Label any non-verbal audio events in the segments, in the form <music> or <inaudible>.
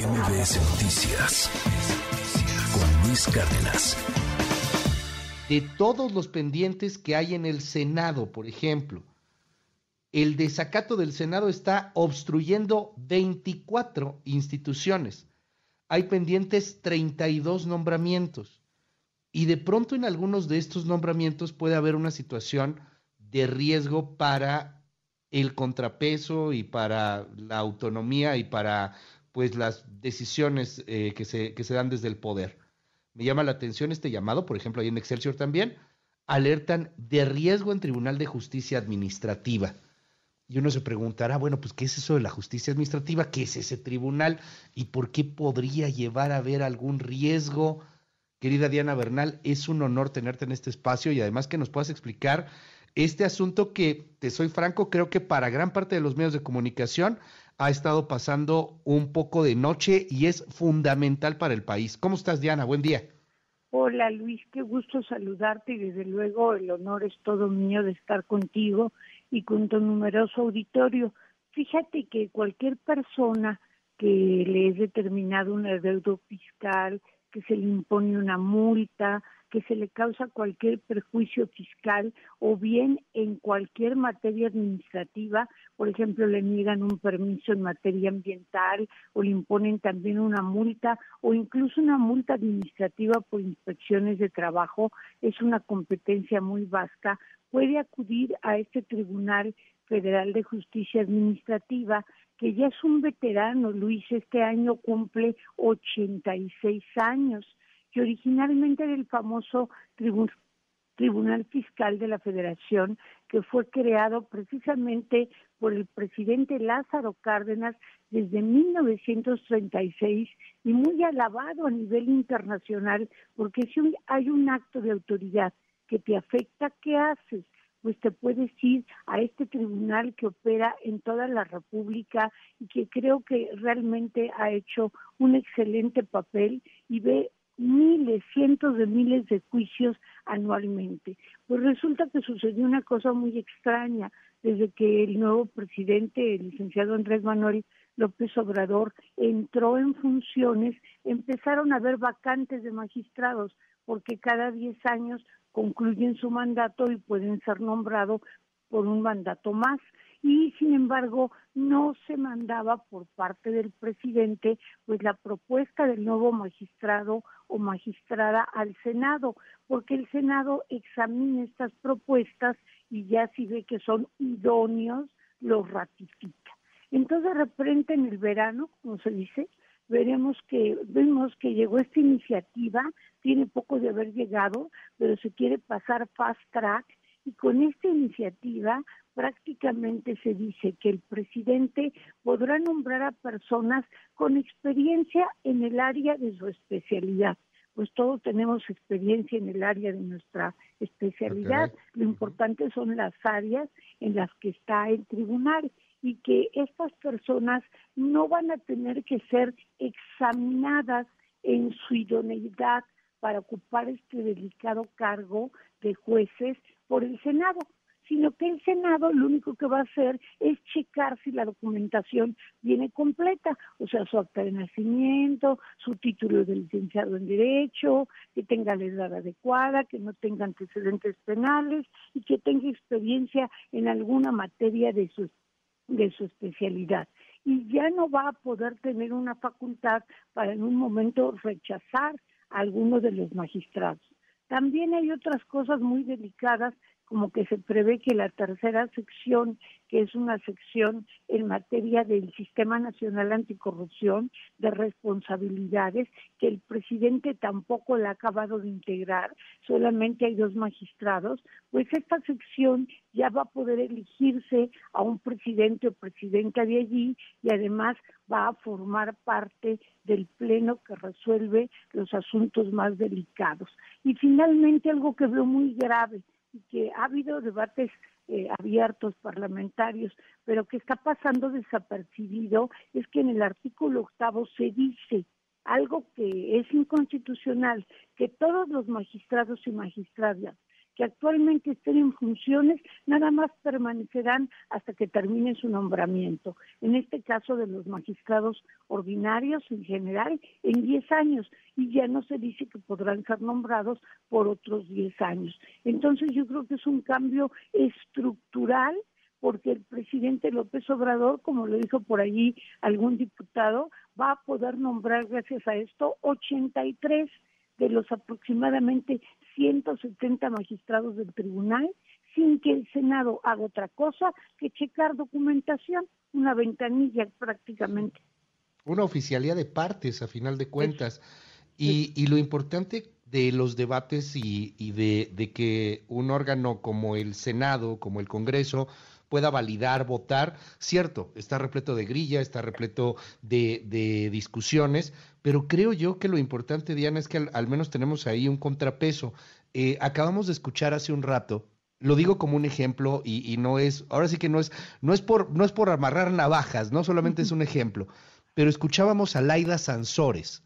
MBS Noticias con Luis Cárdenas. De todos los pendientes que hay en el Senado, por ejemplo, el desacato del Senado está obstruyendo 24 instituciones. Hay pendientes 32 nombramientos. Y de pronto en algunos de estos nombramientos puede haber una situación de riesgo para el contrapeso y para la autonomía y para pues las decisiones eh, que, se, que se dan desde el poder. Me llama la atención este llamado, por ejemplo, ahí en Excelsior también, alertan de riesgo en Tribunal de Justicia Administrativa. Y uno se preguntará, bueno, pues, ¿qué es eso de la justicia administrativa? ¿Qué es ese tribunal? ¿Y por qué podría llevar a haber algún riesgo? Querida Diana Bernal, es un honor tenerte en este espacio y además que nos puedas explicar este asunto que, te soy franco, creo que para gran parte de los medios de comunicación ha estado pasando un poco de noche y es fundamental para el país. ¿Cómo estás, Diana? Buen día. Hola, Luis, qué gusto saludarte y desde luego el honor es todo mío de estar contigo y con tu numeroso auditorio. Fíjate que cualquier persona que le es determinado un deuda fiscal, que se le impone una multa, que se le causa cualquier perjuicio fiscal o bien en cualquier materia administrativa, por ejemplo, le niegan un permiso en materia ambiental o le imponen también una multa o incluso una multa administrativa por inspecciones de trabajo, es una competencia muy vasca, puede acudir a este Tribunal Federal de Justicia Administrativa, que ya es un veterano, Luis, este año cumple 86 años que originalmente era el famoso Tribunal Fiscal de la Federación, que fue creado precisamente por el presidente Lázaro Cárdenas desde 1936 y muy alabado a nivel internacional, porque si hay un acto de autoridad que te afecta, ¿qué haces? pues te puedes ir a este tribunal que opera en toda la República y que creo que realmente ha hecho un excelente papel y ve miles, cientos de miles de juicios anualmente. Pues resulta que sucedió una cosa muy extraña desde que el nuevo presidente, el licenciado Andrés Manuel López Obrador, entró en funciones, empezaron a haber vacantes de magistrados, porque cada 10 años concluyen su mandato y pueden ser nombrados por un mandato más y sin embargo no se mandaba por parte del presidente pues la propuesta del nuevo magistrado o magistrada al Senado, porque el Senado examina estas propuestas y ya si ve que son idóneos, los ratifica. Entonces de repente en el verano, como se dice, veremos que vemos que llegó esta iniciativa, tiene poco de haber llegado, pero se quiere pasar fast track y con esta iniciativa prácticamente se dice que el presidente podrá nombrar a personas con experiencia en el área de su especialidad. Pues todos tenemos experiencia en el área de nuestra especialidad. Lo importante son las áreas en las que está el tribunal y que estas personas no van a tener que ser examinadas en su idoneidad para ocupar este delicado cargo de jueces por el Senado, sino que el Senado lo único que va a hacer es checar si la documentación viene completa, o sea, su acta de nacimiento, su título de licenciado en Derecho, que tenga la edad adecuada, que no tenga antecedentes penales y que tenga experiencia en alguna materia de su, de su especialidad. Y ya no va a poder tener una facultad para en un momento rechazar a alguno de los magistrados. También hay otras cosas muy delicadas como que se prevé que la tercera sección, que es una sección en materia del Sistema Nacional Anticorrupción, de responsabilidades, que el presidente tampoco la ha acabado de integrar, solamente hay dos magistrados, pues esta sección ya va a poder elegirse a un presidente o presidenta de allí y además va a formar parte del pleno que resuelve los asuntos más delicados. Y finalmente algo que veo muy grave, y que ha habido debates eh, abiertos parlamentarios, pero que está pasando desapercibido es que en el artículo octavo se dice algo que es inconstitucional, que todos los magistrados y magistradas que actualmente estén en funciones nada más permanecerán hasta que termine su nombramiento. En este caso de los magistrados ordinarios en general, en 10 años, y ya no se dice que podrán ser nombrados por otros 10 años. Entonces yo creo que es un cambio estructural porque el presidente López Obrador, como lo dijo por allí algún diputado, va a poder nombrar gracias a esto 83 de los aproximadamente 170 magistrados del tribunal sin que el Senado haga otra cosa que checar documentación, una ventanilla prácticamente. Una oficialía de partes, a final de cuentas. Y, y, lo importante de los debates y, y de, de, que un órgano como el Senado, como el Congreso, pueda validar, votar. Cierto, está repleto de grilla, está repleto de, de discusiones, pero creo yo que lo importante, Diana, es que al, menos tenemos ahí un contrapeso. Eh, acabamos de escuchar hace un rato lo digo como un ejemplo y, y, no es, ahora sí que no es, no es por, no es por amarrar navajas, no solamente es un <laughs> ejemplo, pero escuchábamos a Laida Sansores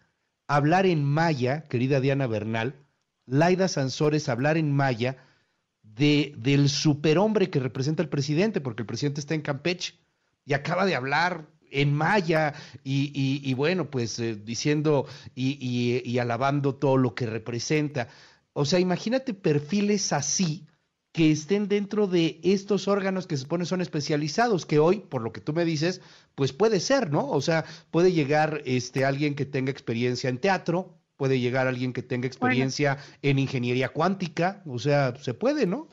hablar en maya, querida Diana Bernal, Laida Sansores hablar en maya de, del superhombre que representa el presidente, porque el presidente está en Campeche y acaba de hablar en maya y, bueno, pues eh, diciendo y, y alabando todo lo que representa. O sea, imagínate perfiles así que estén dentro de estos órganos que se supone son especializados, que hoy, por lo que tú me dices, pues puede ser, ¿no? O sea, puede llegar este alguien que tenga experiencia en teatro, puede llegar alguien que tenga experiencia bueno. en ingeniería cuántica, o sea, se puede, ¿no?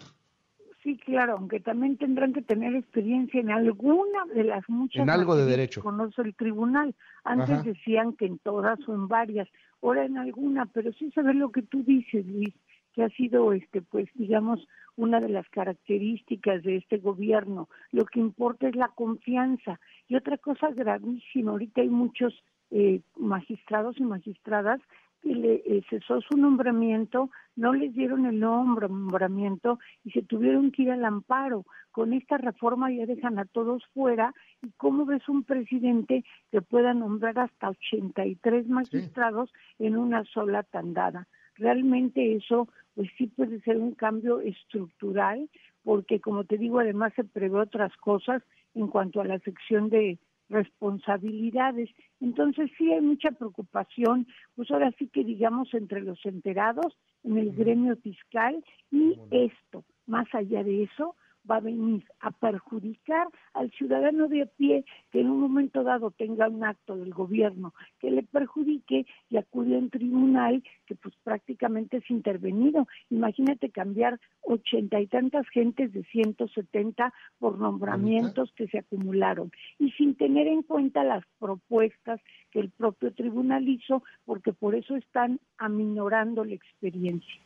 Sí, claro, aunque también tendrán que tener experiencia en alguna de las muchas. En algo de derecho. Conoce el tribunal. Antes Ajá. decían que en todas o en varias, ahora en alguna, pero sí saber lo que tú dices, Luis, que ha sido, este, pues, digamos, una de las características de este gobierno. Lo que importa es la confianza. Y otra cosa gravísima, ahorita hay muchos eh, magistrados y magistradas que le eh, cesó su nombramiento, no les dieron el nombramiento y se tuvieron que ir al amparo. Con esta reforma ya dejan a todos fuera. ¿Y cómo ves un presidente que pueda nombrar hasta 83 magistrados sí. en una sola tandada? Realmente eso pues sí puede ser un cambio estructural, porque como te digo, además se prevé otras cosas en cuanto a la sección de responsabilidades. Entonces sí hay mucha preocupación, pues ahora sí que digamos entre los enterados, en el gremio fiscal y esto. Más allá de eso, va a venir a perjudicar al ciudadano de a pie que en un momento dado tenga un acto del gobierno que le perjudique y acude a un tribunal que pues prácticamente es intervenido. Imagínate cambiar ochenta y tantas gentes de 170 por nombramientos que se acumularon y sin tener en cuenta las propuestas que el propio tribunal hizo porque por eso están aminorando la experiencia.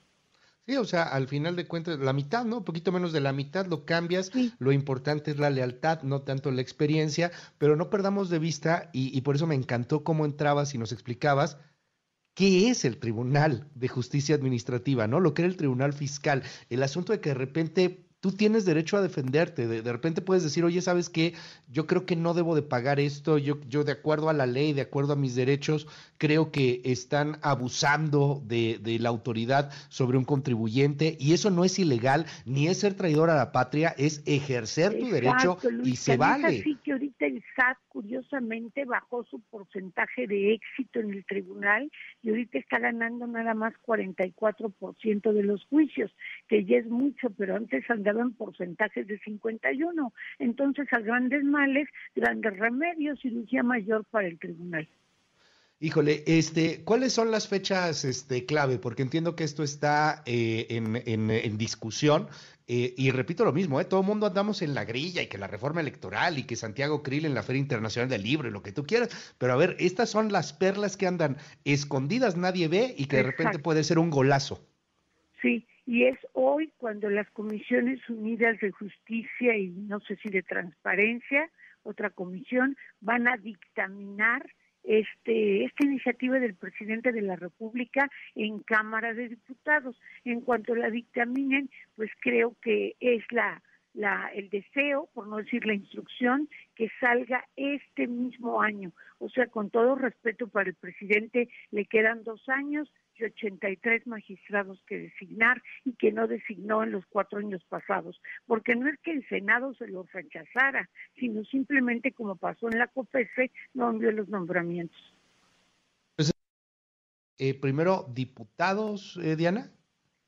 Sí, o sea, al final de cuentas, la mitad, ¿no? Un poquito menos de la mitad lo cambias. Sí. Lo importante es la lealtad, no tanto la experiencia, pero no perdamos de vista, y, y, por eso me encantó cómo entrabas y nos explicabas qué es el Tribunal de Justicia Administrativa, ¿no? Lo que era el Tribunal Fiscal. El asunto de que de repente tú tienes derecho a defenderte. De, de, repente puedes decir, oye, ¿sabes qué? Yo creo que no debo de pagar esto. Yo, yo de acuerdo a la ley, de acuerdo a mis derechos, creo que están abusando de, de, la autoridad sobre un contribuyente y eso no es ilegal, ni es ser traidor a la patria, es ejercer tu Exacto, derecho Luis, y se vale. Así que ahorita el SAT curiosamente bajó su porcentaje de éxito en el tribunal y ahorita está ganando nada más 44% de los juicios, que ya es mucho, pero antes andaba en porcentajes de 51. Entonces, a grandes males, grandes remedios, cirugía mayor para el tribunal. Híjole, este, ¿cuáles son las fechas este, clave? Porque entiendo que esto está eh, en, en, en, discusión. Eh, y repito lo mismo, ¿eh? todo el mundo andamos en la grilla y que la reforma electoral y que Santiago Krill en la Feria Internacional del Libro y lo que tú quieras. Pero a ver, estas son las perlas que andan escondidas, nadie ve y que de repente puede ser un golazo. Sí, y es hoy cuando las Comisiones Unidas de Justicia y no sé si de Transparencia, otra comisión, van a dictaminar este, esta iniciativa del presidente de la República en Cámara de Diputados. En cuanto la dictaminen, pues creo que es la la, el deseo, por no decir la instrucción, que salga este mismo año. O sea, con todo respeto para el presidente, le quedan dos años y 83 magistrados que designar y que no designó en los cuatro años pasados. Porque no es que el Senado se lo rechazara, sino simplemente como pasó en la COPESE, no envió los nombramientos. Pues, eh, primero, diputados, eh, Diana.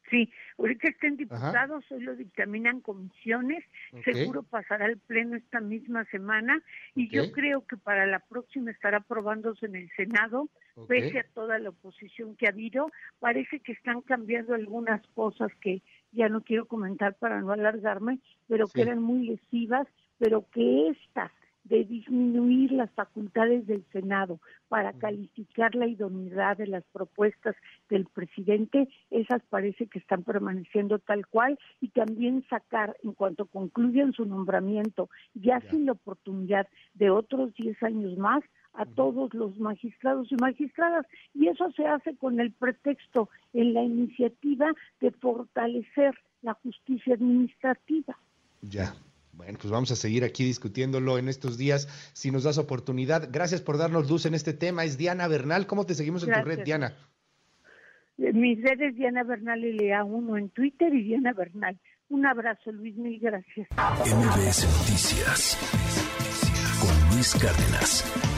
Sí, ahorita estén diputados, hoy lo dictaminan comisiones, seguro pasará al pleno esta misma semana y yo creo que para la próxima estará aprobándose en el Senado, pese a toda la oposición que ha habido, parece que están cambiando algunas cosas que ya no quiero comentar para no alargarme, pero que eran muy lesivas, pero que estas de disminuir las facultades del Senado para calificar la idoneidad de las propuestas del presidente, esas parece que están permaneciendo tal cual y también sacar, en cuanto concluyan su nombramiento, ya, sin la oportunidad de otros 10 años más, a todos los magistrados y magistradas. Y eso se hace con el pretexto en la iniciativa de fortalecer la justicia administrativa. Ya, bueno, pues vamos a seguir aquí discutiéndolo en estos días, si nos das oportunidad. Gracias por darnos luz en este tema. Es Diana Bernal. ¿Cómo te seguimos en tu red, Diana? Eh, mis redes Diana Bernal LA1 en Twitter y Diana Bernal. Un abrazo, Luis, mil gracias. MBS Noticias con Luis Cárdenas.